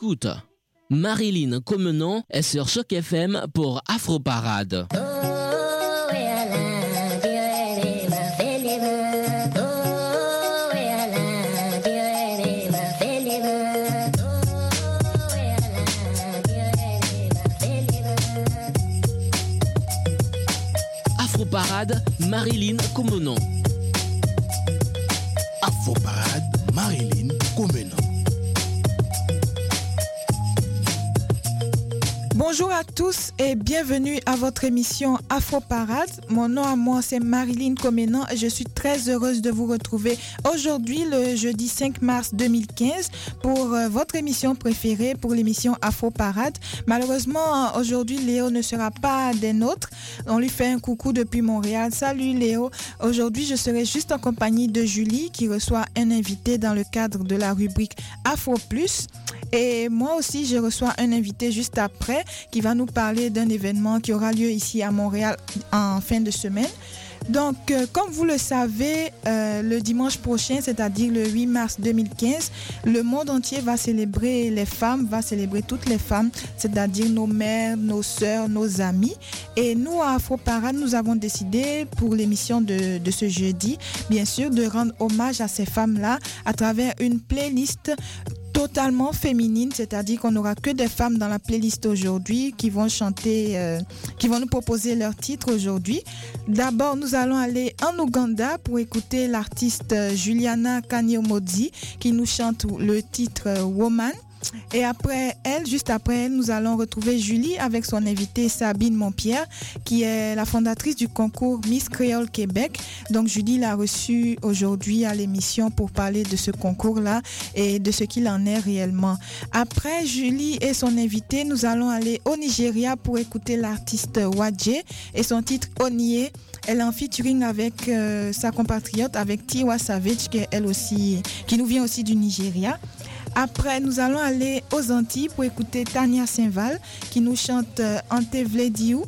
Écoute, Marilyn Comenon est sur Choc FM pour Afro Parade. Afro Parade, Marilyn Comenon. Bonjour à tous et bienvenue à votre émission Afro Parade. Mon nom à moi c'est Marilyn Comenan et je suis très heureuse de vous retrouver aujourd'hui le jeudi 5 mars 2015 pour euh, votre émission préférée pour l'émission Afro Parade. Malheureusement aujourd'hui Léo ne sera pas des nôtres. On lui fait un coucou depuis Montréal. Salut Léo. Aujourd'hui je serai juste en compagnie de Julie qui reçoit un invité dans le cadre de la rubrique Afro Plus. Et moi aussi, je reçois un invité juste après qui va nous parler d'un événement qui aura lieu ici à Montréal en fin de semaine. Donc, euh, comme vous le savez, euh, le dimanche prochain, c'est-à-dire le 8 mars 2015, le monde entier va célébrer les femmes, va célébrer toutes les femmes, c'est-à-dire nos mères, nos sœurs, nos amis. Et nous, à Afro Parade, nous avons décidé pour l'émission de ce jeudi, bien sûr, de rendre hommage à ces femmes-là à travers une playlist totalement féminine, c'est-à-dire qu'on n'aura que des femmes dans la playlist aujourd'hui qui vont chanter, euh, qui vont nous proposer leur titre aujourd'hui. D'abord, nous allons aller en Ouganda pour écouter l'artiste euh, Juliana Kanyomodzi qui nous chante le titre euh, Woman. Et après elle, juste après elle, nous allons retrouver Julie avec son invitée Sabine Montpierre, qui est la fondatrice du concours Miss Créole Québec. Donc Julie l'a reçue aujourd'hui à l'émission pour parler de ce concours-là et de ce qu'il en est réellement. Après Julie et son invité, nous allons aller au Nigeria pour écouter l'artiste Wadje et son titre Onie. Elle est en featuring avec euh, sa compatriote, avec Tiwa Savage, qui est elle aussi, qui nous vient aussi du Nigeria. Après, nous allons aller aux Antilles pour écouter Tania Saint-Val qui nous chante euh, Ante Vlediou.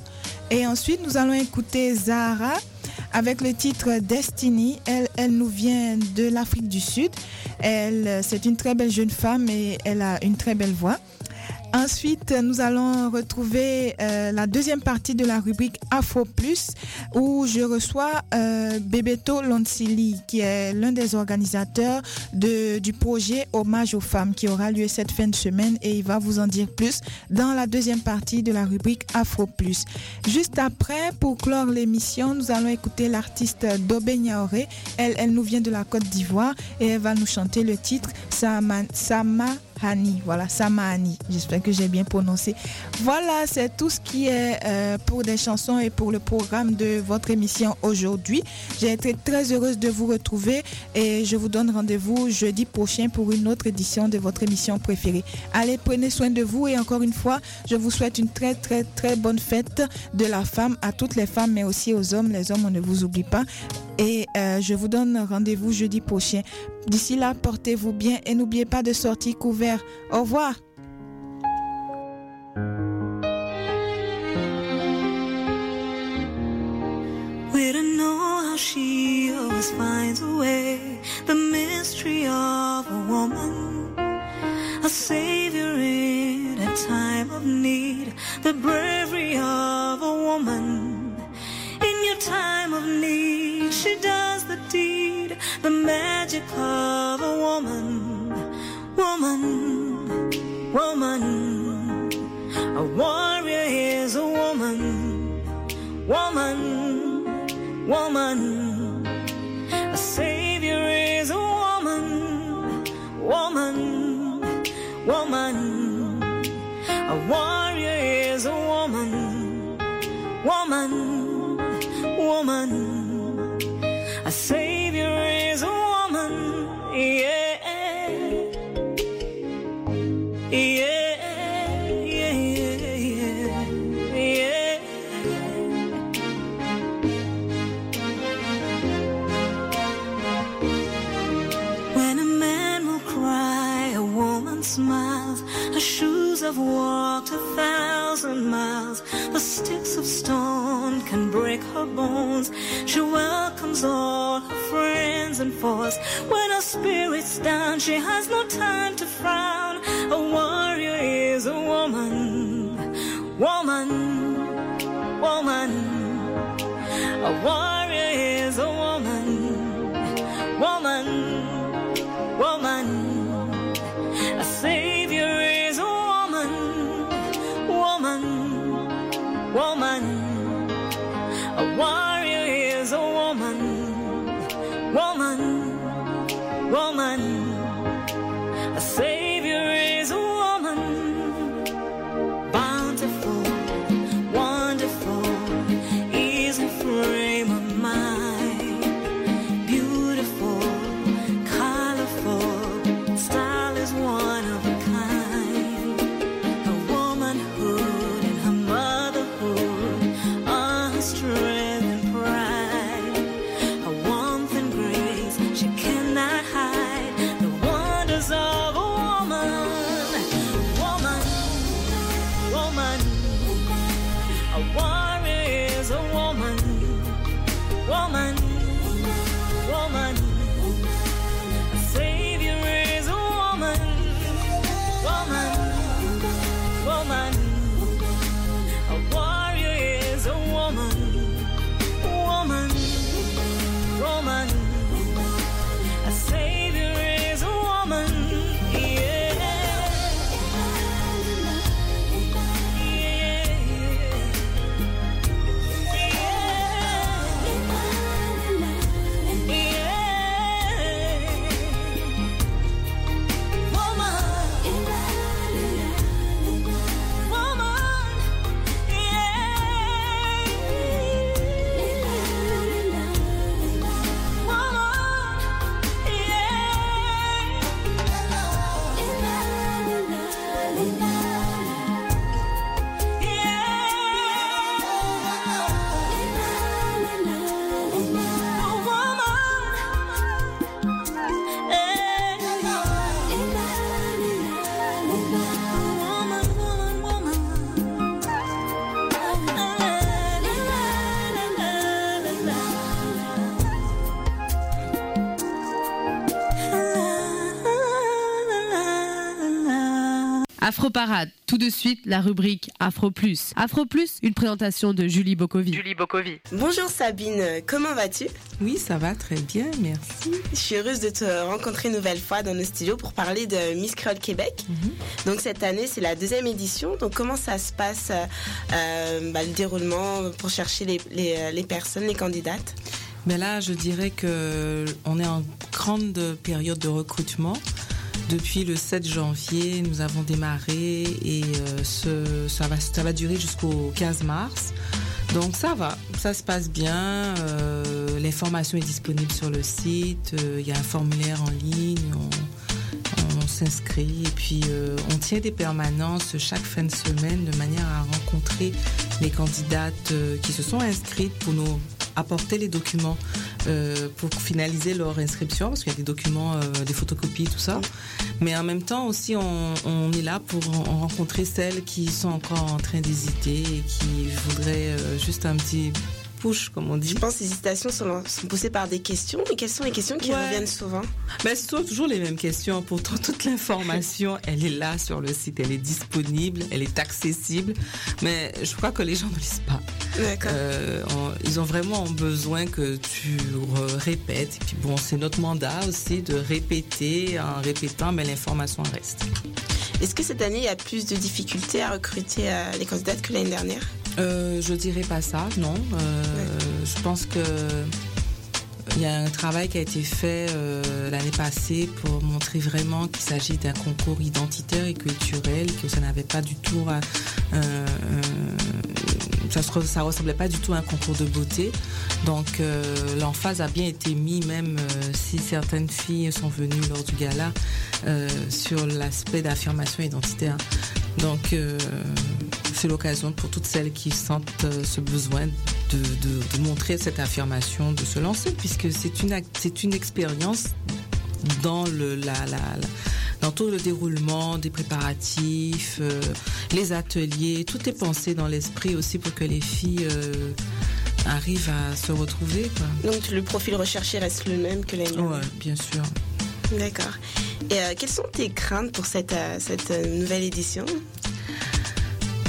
Et ensuite, nous allons écouter Zahara avec le titre Destiny. Elle, elle nous vient de l'Afrique du Sud. Elle, euh, c'est une très belle jeune femme et elle a une très belle voix. Ensuite, nous allons retrouver euh, la deuxième partie de la rubrique Afro Plus où je reçois euh, Bebeto Lonsili qui est l'un des organisateurs du projet Hommage aux femmes qui aura lieu cette fin de semaine et il va vous en dire plus dans la deuxième partie de la rubrique Afro Plus. Juste après, pour clore l'émission, nous allons écouter l'artiste Dobé Niaoré. Elle, elle nous vient de la Côte d'Ivoire et elle va nous chanter le titre Sama Hani, voilà, Samahani. J'espère que j'ai bien prononcé. Voilà, c'est tout ce qui est euh, pour des chansons et pour le programme de votre émission aujourd'hui. J'ai été très heureuse de vous retrouver et je vous donne rendez-vous jeudi prochain pour une autre édition de votre émission préférée. Allez, prenez soin de vous et encore une fois, je vous souhaite une très très très bonne fête de la femme à toutes les femmes mais aussi aux hommes. Les hommes, on ne vous oublie pas. Et euh, je vous donne rendez-vous jeudi prochain. D'ici là, portez-vous bien et n'oubliez pas de sortir couvert. Au revoir. We don't know how she always finds a way. The mystery of a woman, a savior in a time of need. The bravery of a woman time of need. She does the deed, the magic of a woman, woman, woman. A warrior is a woman, woman, woman. A savior is a woman, woman, woman. A warrior is a woman, woman, woman. A savior is a woman, yeah. Yeah, yeah, yeah, yeah. When a man will cry, a woman smiles. Her shoes have walked a thousand miles. Sticks of stone can break her bones. She welcomes all her friends and foes. When her spirit's down, she has no time to frown. A warrior is a woman, woman, woman. A warrior Afro Parade, tout de suite la rubrique Afro Plus. Afro Plus, une présentation de Julie Bokovi. Julie Bokovi. Bonjour Sabine, comment vas-tu? Oui, ça va très bien, merci. Je suis heureuse de te rencontrer une nouvelle fois dans nos studios pour parler de Miss Créole Québec. Donc cette année, c'est la deuxième édition. Donc comment ça se passe, euh, bah, le déroulement pour chercher les, les, les personnes, les candidates? Mais là, je dirais que on est en grande période de recrutement. Depuis le 7 janvier, nous avons démarré et euh, ça, va, ça va durer jusqu'au 15 mars. Donc ça va, ça se passe bien. euh, L'information est disponible sur le site. euh, Il y a un formulaire en ligne. On, s'inscrit et puis on tient des permanences chaque fin de semaine de manière à rencontrer les candidates qui se sont inscrites pour nous apporter les documents euh, pour finaliser leur inscription parce qu'il y a des documents, euh, des photocopies, tout ça. Mais en même temps aussi, on, on est là pour en- rencontrer celles qui sont encore en train d'hésiter et qui voudraient euh, juste un petit push, comme on dit. Je pense que les hésitations sont, sont poussées par des questions. Mais quelles sont les questions qui Ouais. reviennent souvent Ben, ce sont toujours les mêmes questions. Pourtant, toute l'information, elle est là sur le site. Elle est disponible, elle est accessible. Mais je crois que les gens ne lisent pas. D'accord. Euh, on- ils ont vraiment besoin que tu répètes. Et puis bon, c'est notre mandat aussi de répéter. En répétant, mais l'information reste. Est-ce que cette année, il y a plus de difficultés à recruter euh, les candidates que l'année dernière? Euh, je dirais pas ça, non. Euh, Je pense que il y a un travail qui a été fait euh, l'année passée pour montrer vraiment qu'il s'agit d'un concours identitaire et culturel, que ça n'avait pas du tout à, euh, euh, ça, ça ressemblait pas du tout à un concours de beauté. Donc euh, l'emphase a bien été mis, même euh, si certaines filles sont venues lors du gala, euh, sur l'aspect d'affirmation identitaire. Donc euh, c'est l'occasion pour toutes celles qui sentent euh, ce besoin de, de- de montrer cette affirmation, de se lancer, puisque c'est une, c'est une expérience dans le, la, la- la- dans tout le déroulement des préparatifs, euh, les ateliers, tout est pensé dans l'esprit aussi pour que les filles euh, arrivent à se retrouver. Quoi. Donc le profil recherché reste le même que l'année Ouais, bien sûr. D'accord. Et euh, quelles sont tes craintes pour cette, cette nouvelle édition?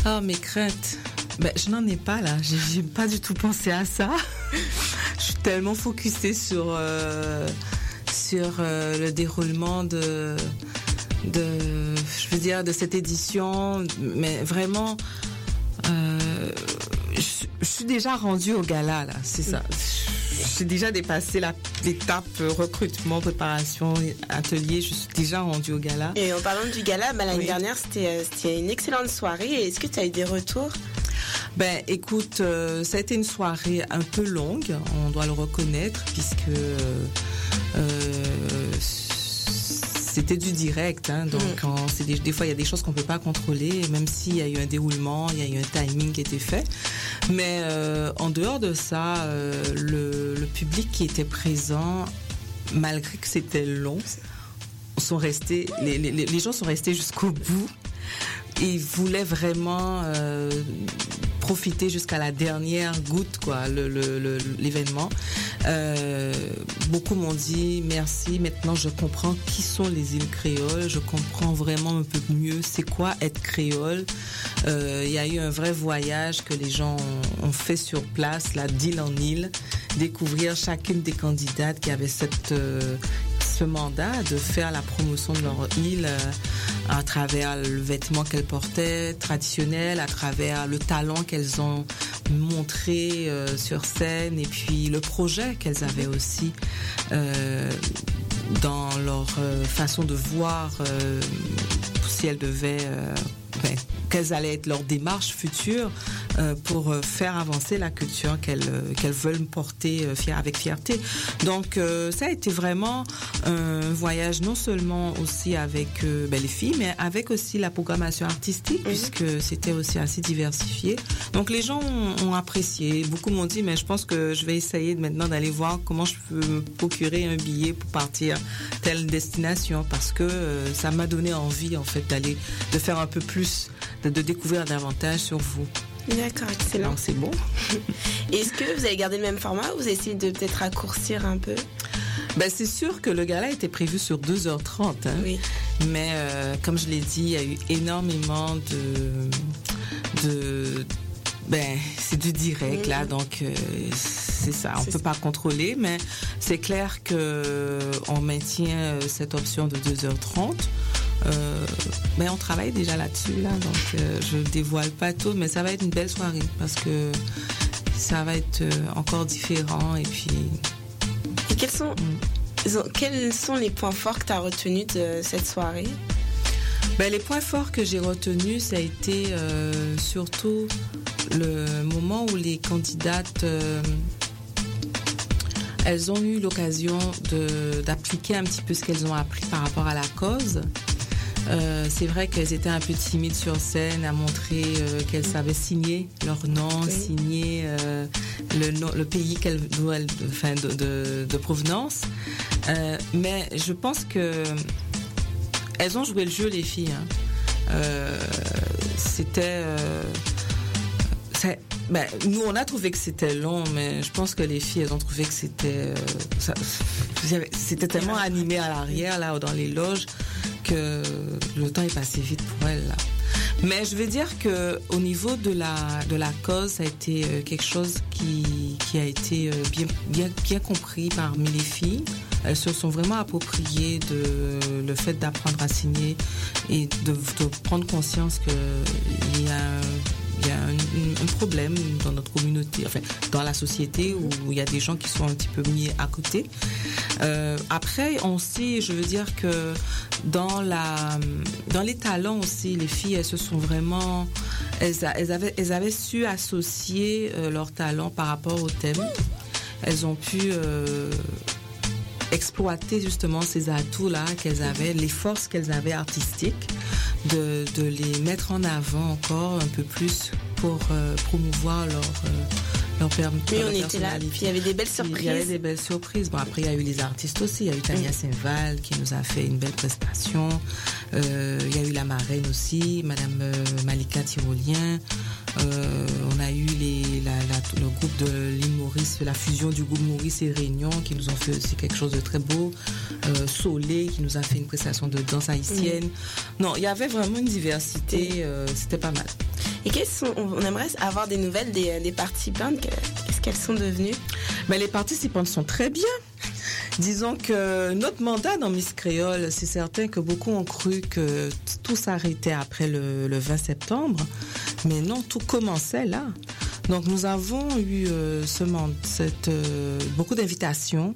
Ah, mes craintes. Ben, je n'en ai pas là. J'ai pas du tout pensé à ça. je suis tellement focusée sur, euh, sur euh, le déroulement de, de, je veux dire, de cette édition. Mais vraiment, euh, je, je suis déjà rendue au gala là. C'est ça. J'ai déjà dépassé l'étape euh, recrutement, préparation, atelier. Je suis déjà rendue au gala. Et en parlant du gala, bah, l'année Oui. dernière, c'était euh, c'était une excellente soirée. Est-ce que tu as eu des retours? Ben, écoute, euh, ça a été une soirée un peu longue, on doit le reconnaître, puisque euh, euh, c'était du direct. hein, donc, Mm. des, des fois, il y a des choses qu'on peut pas contrôler, même s'il y a eu un déroulement, il y a eu un timing qui était fait. Mais euh, en dehors de ça, euh, le, le public qui était présent, malgré que c'était long, sont restés, les, les- les gens sont restés jusqu'au bout. Ils voulaient vraiment euh, profiter jusqu'à la dernière goutte, quoi, l'événement. Euh, beaucoup m'ont dit merci. Maintenant, je comprends qui sont les îles créoles. Je comprends vraiment un peu mieux c'est quoi être créole. Euh, Il y a eu un vrai voyage que les gens ont, ont fait sur place, là, d'île en île, découvrir chacune des candidates qui avait cette euh, mandat de faire la promotion de leur île euh, à travers le vêtement qu'elles portaient traditionnel, à travers le talent qu'elles ont montré euh, sur scène et puis le projet qu'elles avaient aussi euh, dans leur façon de voir si elles devaient quelles allaient être leurs démarches futures euh, pour euh, faire avancer la culture qu'elles euh, qu'elles veulent porter euh, avec fierté. Donc ça a été vraiment un voyage non seulement aussi avec ben, les filles, mais avec aussi la programmation artistique, puisque c'était aussi assez diversifié. Donc les gens ont, ont apprécié. Beaucoup m'ont dit, mais je pense que je vais essayer maintenant d'aller voir comment je peux me procurer un billet pour partir telle destination, parce que ça m'a donné envie en fait d'aller, de faire un peu plus, de, de découvrir davantage sur vous. D'accord, excellent. C'est bon. Est-ce que vous avez gardé le même format ou vous essayez de peut-être raccourcir un peu? Ben, c'est sûr que le gala était prévu sur 2h30. hein. Oui. Mais euh, comme je l'ai dit, il y a eu énormément de... de ben, c'est du direct là, donc euh, c'est ça. On C'est peut ça. pas contrôler, mais c'est clair que on maintient euh, cette option de 2h30. Euh, mais on travaille déjà là-dessus là, donc euh, je dévoile pas tout, mais ça va être une belle soirée parce que ça va être euh, encore différent et puis Et quels sont, quels sont les points forts que tu as retenus de cette soirée? Ben, les points forts que j'ai retenus, ça a été euh, surtout le moment où les candidates, euh, elles ont eu l'occasion d'appliquer un petit peu ce qu'elles ont appris par rapport à la cause. Euh, c'est vrai qu'elles étaient un peu timides sur scène à montrer euh, qu'elles savaient signer leur nom, Oui. signer euh, le, nom- le pays qu'elles, d'où elles- enfin, de, de- de provenance. Mais je pense que elles ont joué le jeu, les filles. hein. C'était. Ben, nous, on a trouvé que c'était long, mais je pense que les filles, elles ont trouvé que c'était. euh, c'était tellement animé à l'arrière, là, dans les loges, que le temps est passé vite pour elles, là. Mais je veux dire que au niveau de la de la cause, ça a été euh, quelque chose qui qui a été euh, bien bien compris parmi les filles. Elles se sont vraiment appropriées de le fait d'apprendre à signer et de, de prendre conscience que il y a il y a un, problème dans notre communauté, enfin dans la société où il y a des gens qui sont un petit peu mis à côté. Euh, après, on sait, je veux dire que dans la, dans les talents aussi, les filles, elles se sont vraiment, elles avaient, elles avaient su associer euh, leurs talents par rapport au thème. Elles ont pu euh, exploiter justement ces atouts-là qu'elles avaient, les forces qu'elles avaient artistiques, de, de les mettre en avant encore un peu plus pour euh, promouvoir leur, euh, Oui, on était là. Puis il y avait des belles Il y avait surprises. des belles surprises. Bon, après, il y a eu les artistes aussi. Il y a eu Tania Saint-Val qui nous a fait une belle prestation. Euh, il y a eu la marraine aussi, Madame euh, Malika Tyrolien. Euh, on a eu les, la, la- le groupe de l'île Maurice, la fusion du groupe Maurice et Réunion qui nous ont fait aussi quelque chose de très beau. Euh, Solé qui nous a fait une prestation de danse haïtienne. Non, il y avait vraiment une diversité. euh, C'était pas mal. Et quelles sont, on aimerait avoir des nouvelles des, des participantes. Que- Qu'est-ce qu'elles sont devenues? Mais les participantes sont très bien. Disons que notre mandat dans Miss Créole, c'est certain que beaucoup ont cru que tout s'arrêtait après le, le 20 septembre, mais non, tout commençait là. Donc nous avons eu euh, ce cette, euh, beaucoup d'invitations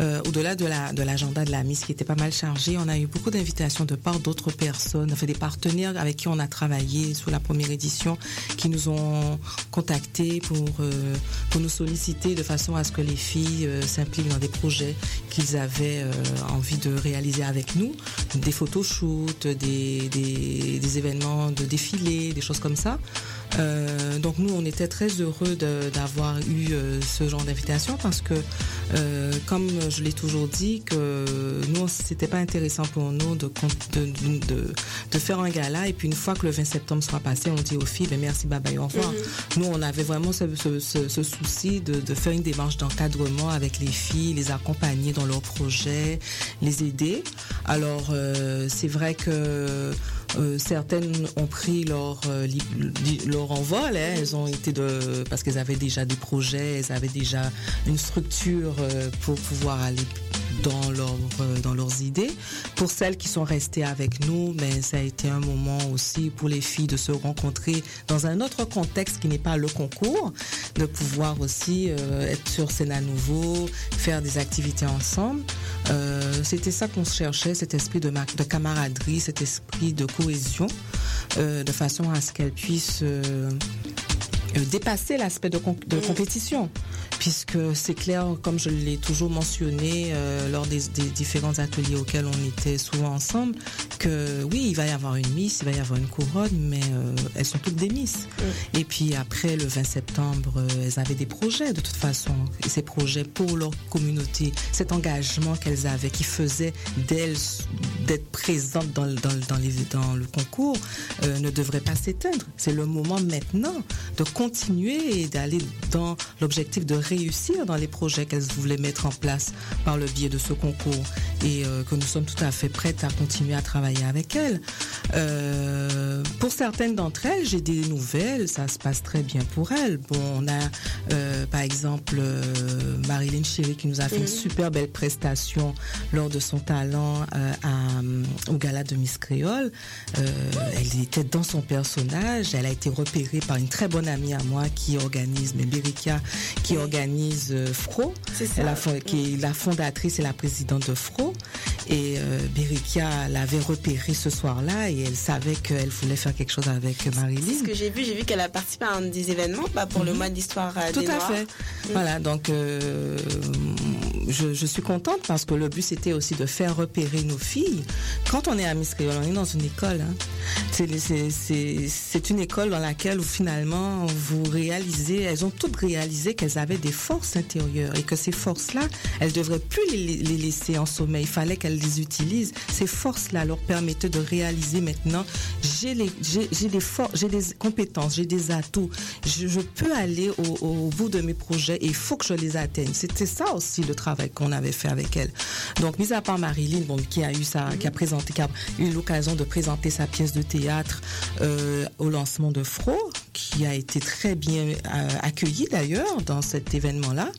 euh, au-delà de la de l'agenda de la Miss qui était pas mal chargé. On a eu beaucoup d'invitations de part d'autres personnes, enfin des partenaires avec qui on a travaillé sur la première édition, qui nous ont contactés pour euh, pour nous solliciter de façon à ce que les filles euh, s'impliquent dans des projets qu'ils avaient euh, envie de réaliser avec nous, des photoshoots, des, des, des événements de défilés, des choses comme ça. Euh, donc nous, on était très heureux d'avoir eu euh, ce genre d'invitation parce que, euh, comme je l'ai toujours dit, que nous, c'était pas intéressant pour nous de, de, de, de faire un gala et puis une fois que le 20 septembre sera passé, on dit aux filles, ben, merci, bye bye, au revoir. Nous, on avait vraiment ce, ce, ce- ce souci de, de faire une démarche d'encadrement avec les filles, les accompagner dans leurs projets, les aider. Alors, euh, c'est vrai que euh, certaines ont pris leur euh, envol. hein. Parce qu'elles avaient déjà des projets, elles avaient déjà une structure euh, pour pouvoir aller dans leur euh, dans leurs idées. Pour celles qui sont restées avec nous, mais ça a été un moment aussi pour les filles de se rencontrer dans un autre contexte qui n'est pas le concours, de pouvoir aussi euh, être sur scène à nouveau, faire des activités ensemble. Euh, C'était ça qu'on cherchait, cet esprit de, ma- de camaraderie, cet esprit de cohésion, euh, de façon à ce qu'elles puissent dépasser l'aspect de, de compétition. Puisque c'est clair, comme je l'ai toujours mentionné euh, lors des, des différents ateliers auxquels on était souvent ensemble, que oui, il va y avoir une Miss, il va y avoir une couronne, mais euh, elles sont toutes des Miss. Et puis après le 20 septembre, euh, elles avaient des projets de toute façon. Et ces projets pour leur communauté, cet engagement qu'elles avaient, qui faisait d'elles d'être présentes dans, le- dans, le- dans, les, dans le concours, ne devrait pas s'éteindre. C'est le moment maintenant de continuer et d'aller dans l'objectif de réussir dans les projets qu'elles voulaient mettre en place par le biais de ce concours et euh, que nous sommes tout à fait prêtes à continuer à travailler avec elles. Euh, pour certaines d'entre elles, j'ai des nouvelles, ça se passe très bien pour elles. Bon, on a euh, par exemple Marilyn Chéry qui nous a fait une super belle prestation lors de son talent à, au gala de Miss Créole. Elle était dans son personnage, elle a été repérée par une très bonne amie à moi qui organise, mais Berikia, qui organise euh, Fro, ça. Elle a fon- qui est la fondatrice et la présidente de Fro. Et euh, Berikia l'avait repérée ce soir-là et elle savait qu'elle voulait faire quelque chose avec C'est ce Marilyn. que j'ai vu. J'ai vu qu'elle a participé à un des événements bah, pour le mois de l'histoire euh, Mhm. Tout des à Noirs. fait. Voilà, donc euh, je, je suis contente parce que le but c'était aussi de faire repérer nos filles. Quand on est à Miss Créole, on est dans une école. Hein. C'est- une école dans laquelle où, finalement vous réalisez, elles ont toutes réalisé qu'elles avaient des forces intérieures et que ces forces-là, elles devraient plus les, laisser en sommeil. Il fallait qu'elles les utilisent. Ces forces-là leur permettaient de réaliser maintenant, j'ai les, j'ai des compétences, j'ai des atouts. Je, peux aller au, bout de mes projets et il faut que je les atteigne. C'était ça aussi le travail qu'on avait fait avec elles. Donc, mis à part Marilyn, bon, qui a eu sa, qui a présenté, qui a l'occasion de présenter sa pièce de théâtre euh, au lancement de Fro, qui a été très bien euh, accueillie d'ailleurs dans cet événement-là.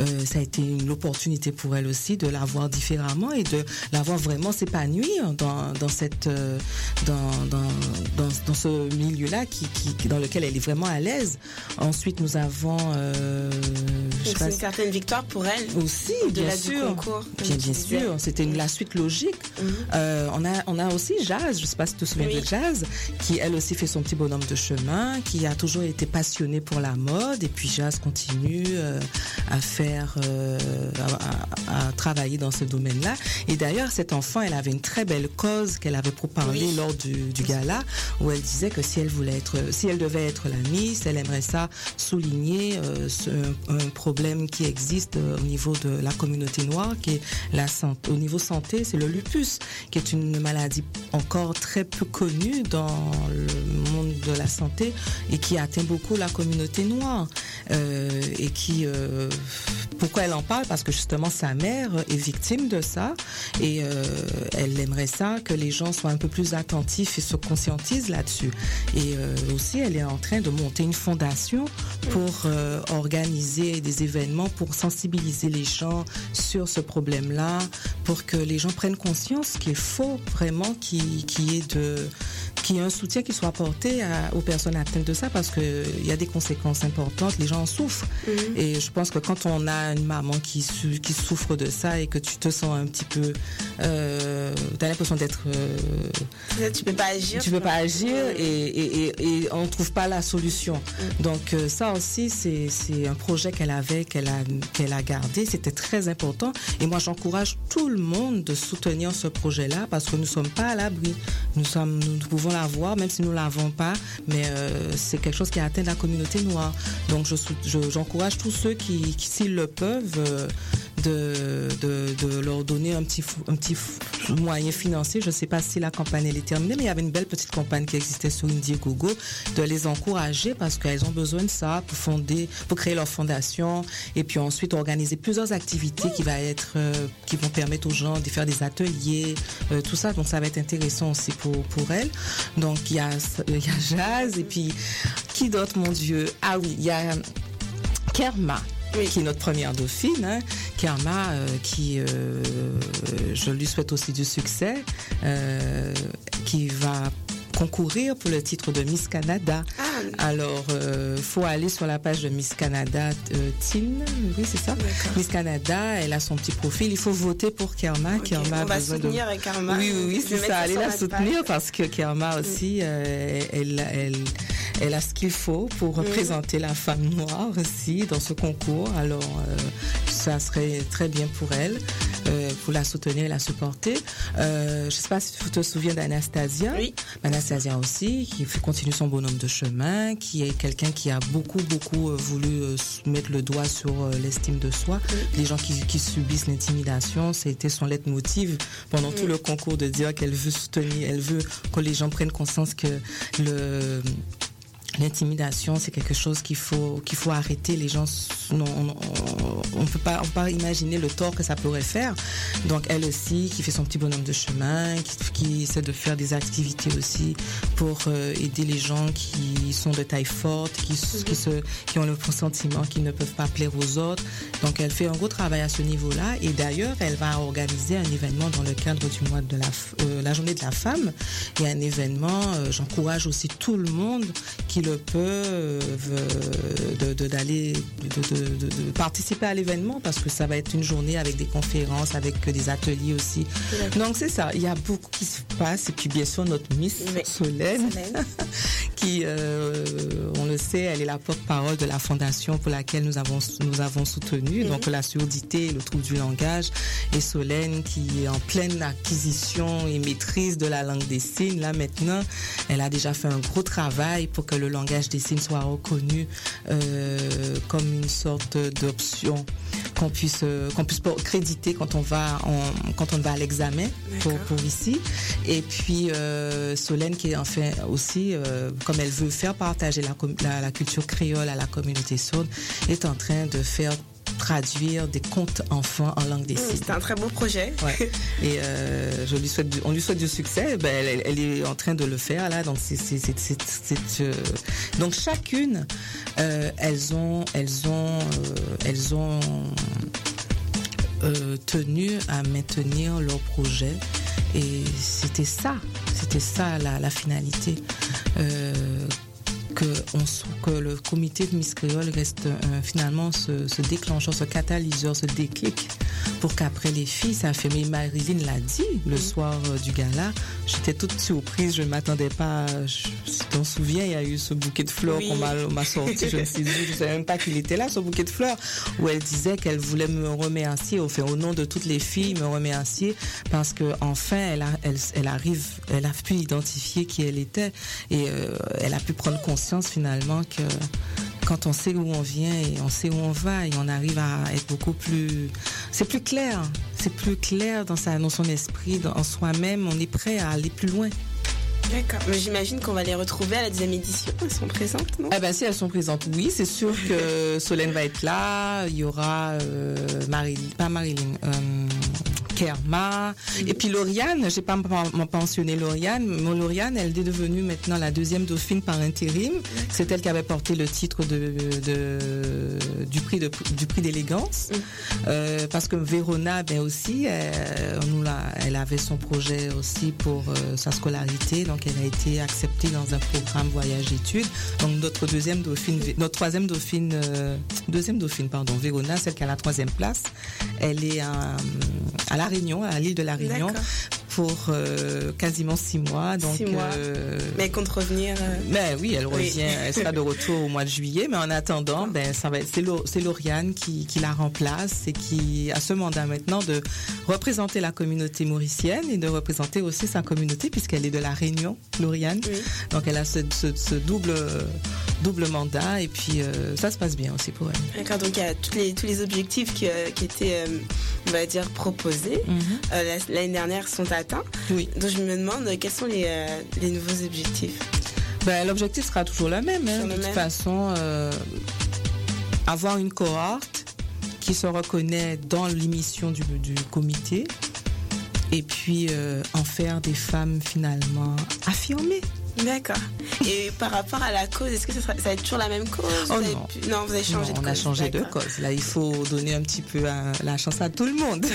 Euh, ça a été une opportunité pour elle aussi de la voir différemment et de la voir vraiment s'épanouir dans, dans cette euh, dans, dans, dans, ce milieu-là qui, qui, dans lequel elle est vraiment à l'aise. Ensuite, nous avons euh, c'est une certaine victoire pour elle. aussi, bien du sûr. concours, comme bien, bien sûr, c'était la suite logique. Euh, on a on a aussi Jazz, je sais pas si tu te souviens Oui. de Jazz, qui elle aussi fait son petit bonhomme de chemin, qui a toujours été passionnée pour la mode et puis Jazz continue euh, à faire euh, à, à travailler dans ce domaine-là. Et d'ailleurs, cet enfant, elle avait une très belle cause qu'elle avait pour parler Oui. lors du, du gala, où elle disait que si elle voulait être, si elle devait être la Miss, elle aimerait ça souligner euh, ce- un, problème qui existe au niveau de la communauté noire, qui est la santé. Au niveau santé, c'est le lupus, qui est une maladie encore très peu connue dans le monde de la santé et qui atteint beaucoup la communauté noire. Et qui, euh, pourquoi elle en parle? Parce que justement sa mère est victime de ça et euh, elle aimerait ça que les gens soient un peu plus attentifs et se conscientisent là-dessus. Et euh, aussi, elle est en train de monter une fondation pour organiser des événements pour sensibiliser les gens sur ce problème-là, pour que les gens prennent conscience qu'il faut vraiment qu'il y ait de qu'il y ait un soutien qui soit apporté à- aux personnes atteintes de ça parce que il y a des conséquences importantes, les gens en souffrent. Et je pense que quand on a une maman qui, qui souffre de ça et que tu te sens un petit peu, euh, t'as l'impression d'être, euh, Tu peux pas agir. tu peux pas agir et, et, et, et on trouve pas la solution. Donc euh, ça aussi c'est c'est un projet qu'elle avait qu'elle a qu'elle a gardé, c'était très important et moi j'encourage tout le monde de soutenir ce projet-là parce que nous sommes pas à l'abri. Nous sommes nous pouvons l'avoir même si nous l'avons pas, mais euh, c'est quelque chose qui atteint la communauté noire. Donc j'encourage tous ceux qui, qui s'ils le peuvent euh, de, leur donner un petit, un petit moyen financier. Je ne sais pas si la campagne elle est terminée, mais il y avait une belle petite campagne qui existait sur Indiegogo de les encourager parce qu'elles ont besoin de ça pour fonder, pour créer leur fondation et puis ensuite organiser plusieurs activités qui va être, euh, qui vont permettre aux gens de faire des ateliers, euh, tout ça. Donc ça va être intéressant aussi pour pour elles. Donc il y a il y a Jazz et puis qui d'autre mon Dieu? Ah oui, il y a Kerma Oui. qui est notre première dauphine, hein, Kerma, euh, qui, euh, je lui souhaite aussi du succès, euh, qui va concourir pour le titre de Miss Canada. Ah, Alors, euh, faut aller sur la page de Miss Canada euh, oui c'est ça. Miss Canada, elle a son petit profil. Il faut voter pour Kerma. ok. Kerma On va besoin de soutenir Karma. oui, oui, oui, c'est ça. Allez la soutenir parce que Kerma aussi, euh, elle, elle, elle a ce qu'il faut pour représenter la femme noire aussi dans ce concours. Alors, euh, ça serait très bien pour elle, euh, pour la soutenir et la supporter. Je sais pas si tu te souviens d'Anastasia. Oui. Anastasia aussi, qui fait continue son bonhomme de chemin, qui est quelqu'un qui a beaucoup, beaucoup euh, voulu euh, mettre le doigt sur euh, l'estime de soi. Les gens qui, qui subissent l'intimidation, c'était son leitmotiv pendant tout le concours de dire qu'elle veut soutenir, elle veut que les gens prennent conscience que le L'intimidation, c'est quelque chose qu'il faut qu'il faut arrêter. Les gens, on, on peut pas on peut pas imaginer le tort que ça pourrait faire. Donc elle aussi, qui fait son petit bonhomme de chemin, qui, qui essaie de faire des activités aussi pour euh, aider les gens qui sont de taille forte, qui, s- qui se qui ont le sentiment qu'ils ne peuvent pas plaire aux autres. Donc elle fait un gros travail à ce niveau-là. Et d'ailleurs, elle va organiser un événement dans le cadre du mois de la euh, la journée de la femme. Il y a un événement. euh, J'encourage aussi tout le monde qui le peut euh, de- de- d'aller de, de- de- de participer à l'événement parce que ça va être une journée avec des conférences, avec des ateliers aussi. Donc c'est ça. Il y a beaucoup qui se passe et puis bien sûr notre Miss Oui. Solène Solène. qui, euh, on le sait, elle est la porte-parole de la fondation pour laquelle nous avons, nous avons soutenu, donc la surdité le trouble du langage, et Solène qui est en pleine acquisition et maîtrise de la langue des signes. Là maintenant, elle a déjà fait un gros travail pour que le langage des signes soit reconnu euh, comme une sorte d'option qu'on puisse euh, qu'on puisse créditer quand on va en, quand on va à l'examen pour, ici. Et puis euh, Solène qui est enfin aussi euh, comme elle veut faire partager la, la, la culture créole à la communauté sourde est en train de faire traduire des contes enfants en langue des Mmh, signes. C'est un très beau projet. Ouais. Et euh, je lui souhaite, du- on lui souhaite du succès. Ben, elle, est en train de le faire là. Donc c'est, euh, donc chacune, euh, elles ont, elles ont, elles ont tenu à maintenir leur projet. Et c'était ça, c'était ça la, la finalité. Euh, que, on, s- que le comité de Miss Créole reste euh, finalement ce, ce déclencheur, ce catalyseur, ce déclic pour qu'après les filles. Mais Marilyn l'a dit le soir euh, du gala. J'étais toute surprise, je ne m'attendais pas. Je, si tu t'en souviens, il y a eu ce bouquet de fleurs Oui. qu'on m'a sorti. Je me suis dit, je ne savais même pas qu'il était là, ce bouquet de fleurs, où elle disait qu'elle voulait me remercier, au nom de toutes les filles, me remercier parce que enfin, elle, a, elle, elle arrive, elle a pu identifier qui elle était et euh, elle a pu prendre conscience finalement que quand on sait où on vient et on sait où on va et on arrive à être beaucoup plus, c'est plus clair, c'est plus clair dans sa, dans son esprit, dans, en soi-même, on est prêt à aller plus loin. D'accord. Mais j'imagine qu'on va les retrouver à la deuxième édition. Elles sont présentes, non? Eh ben si elles sont présentes, oui, c'est sûr que Solène va être là. Il y aura euh, Marilyn, pas Marilyn, euh, Kerma, et puis Lauriane. J'ai pas mentionné Lauriane, mais Lauriane, elle est devenue maintenant la deuxième dauphine par intérim. C'est elle qui avait porté le titre de, de- du prix de, du prix d'élégance, Euh, parce que Vérona, ben aussi, euh, nous l'a- elle avait son projet aussi pour euh, sa scolarité, donc elle a été acceptée dans un programme voyage-études. Donc notre deuxième dauphine, notre troisième dauphine, euh, deuxième dauphine, pardon, Vérona, celle qui a la troisième place, elle est à, à la À l'île de la Réunion. Pour euh, quasiment six mois. Donc, Six mois. euh, Mais comptent revenir. euh, ben oui, elle Oui. revient, elle sera de retour au mois de juillet, mais en attendant, ben ça va c'est c'est Lauriane qui, qui la remplace et qui a ce mandat maintenant de représenter la communauté mauricienne et de représenter aussi sa communauté puisqu'elle est de la Réunion, Lauriane. Oui. Donc elle a ce, ce- ce double double mandat et puis euh, ça se passe bien aussi pour elle. D'accord, donc il y a tous les, tous les objectifs qui, qui étaient, euh, on va dire, proposés la- l'année dernière sont Oui. Donc je me demande euh, quels sont les, euh, les nouveaux objectifs? Ben, L'objectif sera toujours le même. hein. De toute façon, euh, avoir une cohorte qui se reconnaît dans l'émission du, du comité et puis euh, en faire des femmes finalement affirmées. D'accord. Et par rapport à la cause, est-ce que ça, sera- ça va être toujours la même cause Oh Vous non. pu- non, vous avez changé Non, de on a cause. changé de cause. Là, il faut donner un petit peu la chance à tout le monde.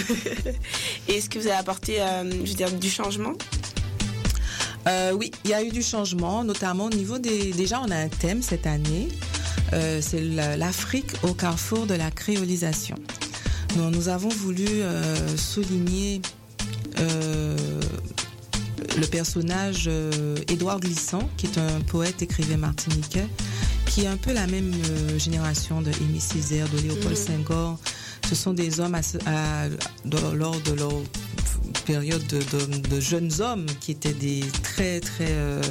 Et est-ce que vous avez apporté, euh, je veux dire, du changement? Euh, oui, il y a eu du changement, notamment au niveau des. Déjà, on a un thème cette année. Euh, c'est la- l'Afrique au carrefour de la créolisation. Donc, nous avons voulu souligner le personnage euh, Édouard Glissant, qui est un poète écrivain martiniquais, qui est un peu la même euh, génération de Aimé Césaire, de Léopold Mhm. Senghor. Ce sont des hommes à ce- à- de- lors de leur période de, de- de jeunes hommes qui étaient des très très euh,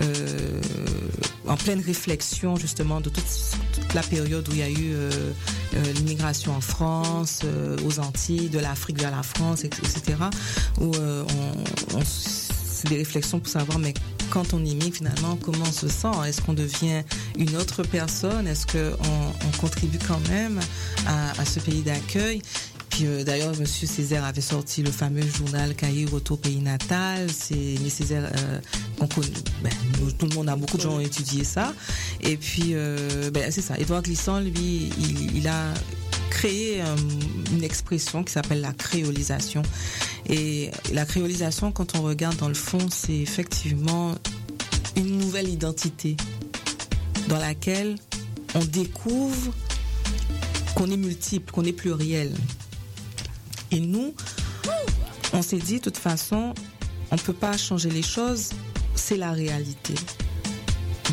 euh, en pleine réflexion justement de toute, toute la période où il y a eu euh, l'immigration en France, aux Antilles, de l'Afrique vers la France, etc. Où on, on- c'est des réflexions pour savoir mais quand on immigre finalement comment on se sent? Est-ce qu'on devient une autre personne? Est-ce qu'on on contribue quand même à, à ce pays d'accueil? Puis euh, d'ailleurs, Monsieur Césaire avait sorti le fameux journal Cahiers Retour Pays Natal. C'est mais Césaire, euh, qu'on connaît- ben, tout le monde a beaucoup de gens ont étudié ça. Et puis, euh, ben, c'est ça. Édouard Glissant, lui, il, il a créé euh, une expression qui s'appelle la créolisation. Et la créolisation, quand on regarde dans le fond, c'est effectivement une nouvelle identité dans laquelle on découvre qu'on est multiple, qu'on est pluriel. Et nous, on s'est dit, de toute façon, on ne peut pas changer les choses, c'est la réalité.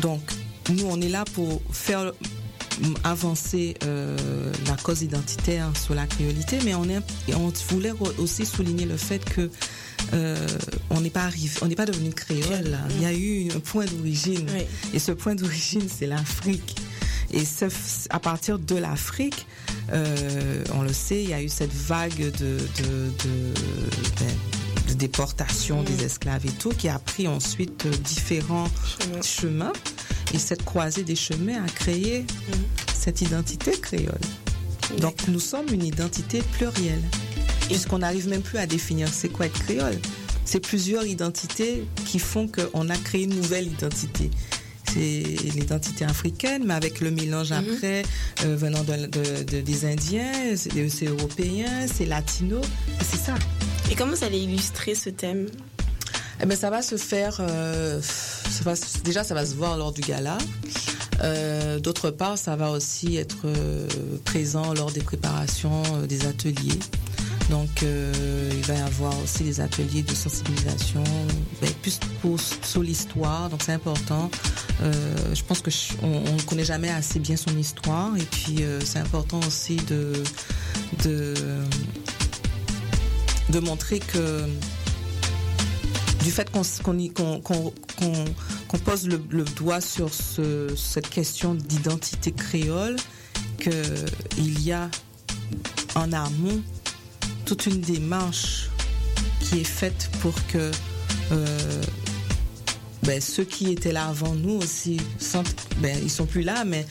Donc, nous, on est là pour faire avancer euh, la cause identitaire sur la créolité, mais on, est, et on voulait aussi souligner le fait que euh, on n'est pas arrivé, on n'est pas devenu créole. Il y a eu un point d'origine, Oui. et ce point d'origine, c'est l'Afrique. Et ce- à partir de l'Afrique, euh, on le sait, il y a eu cette vague de, de, de, ben, de déportation des esclaves et tout, qui a pris ensuite différents Chemin. chemins. Et cette croisée des chemins a créé cette identité créole. Donc nous sommes une identité plurielle. Puisqu'on n'arrive même plus à définir c'est quoi être créole. C'est plusieurs identités qui font qu'on a créé une nouvelle identité. C'est l'identité africaine, mais avec le mélange après euh, venant de- de- de- des Indiens, c'est européen, c'est latino, c'est ça. Et comment vous allez illustrer ce thème? Eh ben, ça va se faire. euh, déjà, ça va se voir lors du gala. Euh, D'autre part, ça va aussi être euh, présent lors des préparations des ateliers. Donc, il va y avoir aussi des ateliers de sensibilisation, ben, plus pour, sur l'histoire. Donc, c'est important. Je pense que on ne connaît jamais assez bien son histoire. Et puis, c'est important aussi de, de, de montrer que du fait qu'on pose le, doigt sur ce- cette question d'identité créole, qu'il y a en amont toute une démarche qui est faite pour que euh, ben, ceux qui étaient là avant nous aussi, sentent, ben, ils sont plus là, mais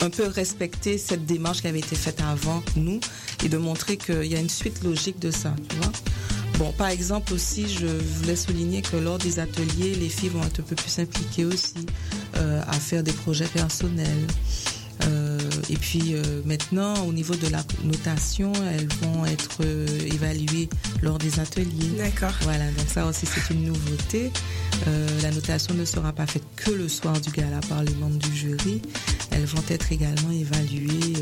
un peu respecter cette démarche qui avait été faite avant nous et de montrer qu'il y a une suite logique de ça. Bon, par exemple aussi, je voulais souligner que lors des ateliers, les filles vont être un peu plus impliquées aussi euh, à faire des projets personnels. Euh, et puis euh, maintenant, au niveau de la notation, elles vont être évaluées lors des ateliers. D'accord. Voilà, donc ça aussi c'est une nouveauté. La notation ne sera pas faite que le soir du gala par les membres du jury. Elles vont être également évaluées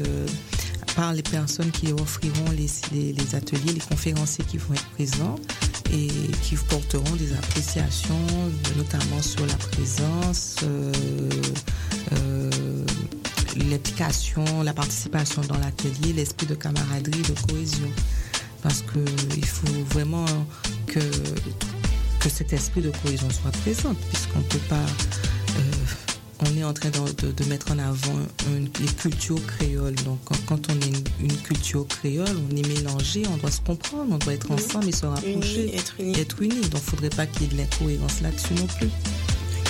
par les personnes qui offriront les, les- ateliers, les conférenciers qui vont être présents et qui porteront des appréciations, notamment sur la présence, euh, euh, l'implication, la participation dans l'atelier, l'esprit de camaraderie, de cohésion. Parce que il faut vraiment que, que cet esprit de cohésion soit présent, puisqu'on ne peut pas. euh, on est en train de, de- de mettre en avant une- les cultures créoles. Donc, quand, on est une, une culture créole, on est mélangé, on doit se comprendre, on doit être ensemble et se rapprocher. Unis, être unis. et être unis. Donc, il ne faudrait pas qu'il y ait de l'incohérence là-dessus non plus.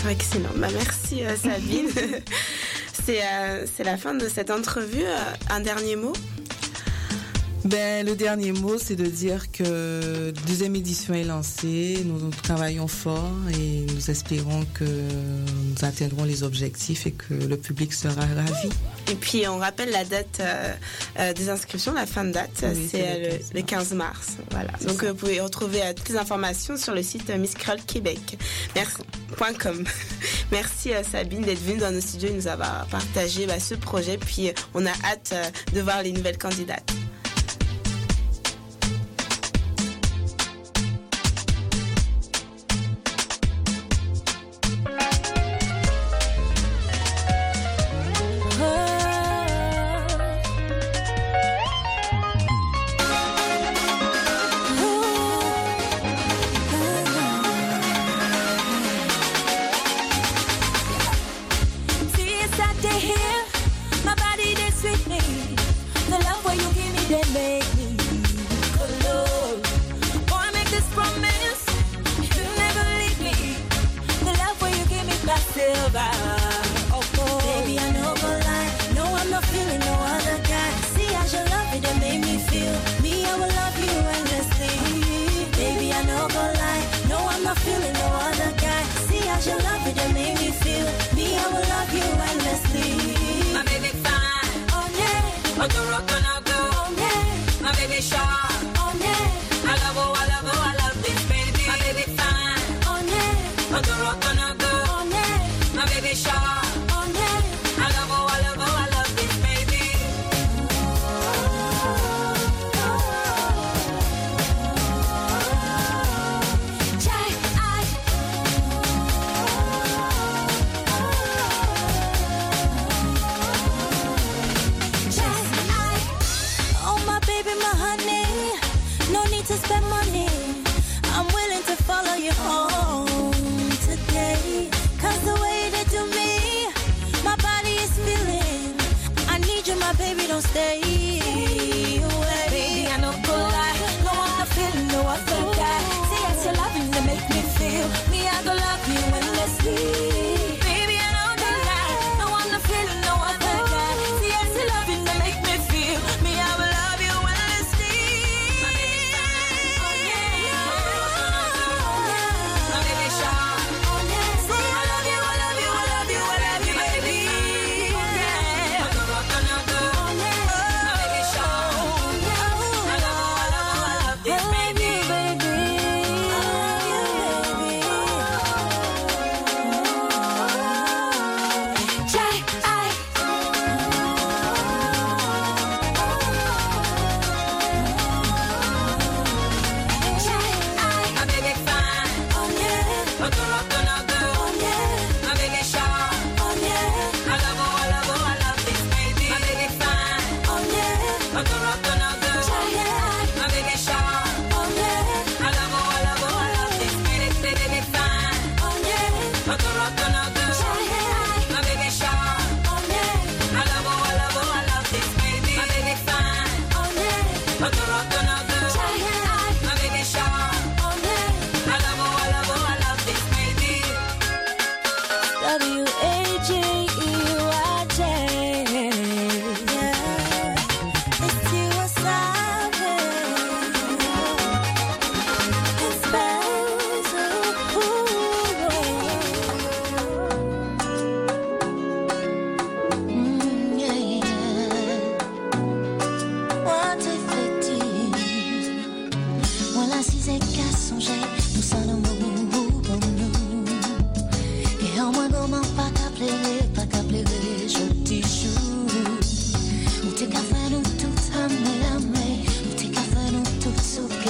Excellent. Bah, merci euh, Sabine. c'est euh, c'est la fin de cette entrevue. Euh, un dernier mot? Ben, le dernier mot, c'est de dire que la deuxième édition est lancée. Nous, nous travaillons fort et nous espérons que nous atteindrons les objectifs et que le public sera ravi. Et puis on rappelle la date euh, euh, des inscriptions, la fin de date, Oui, c'est le euh, 15 le, le 15 mars. Voilà. Donc euh, vous pouvez retrouver euh, toutes les informations sur le site euh, Miss Creole Québec. Merci. point .com. Merci euh, Sabine d'être venue dans nos studios et nous avoir partagé bah, ce projet. Puis euh, on a hâte euh, de voir les nouvelles candidates.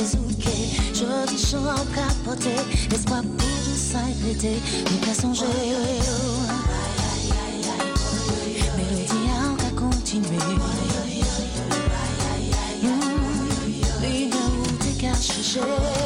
Je dis chaud à capoter, espoir pour tout ça pété, nunca songé. Mélodie à encore continuer. Où t'es.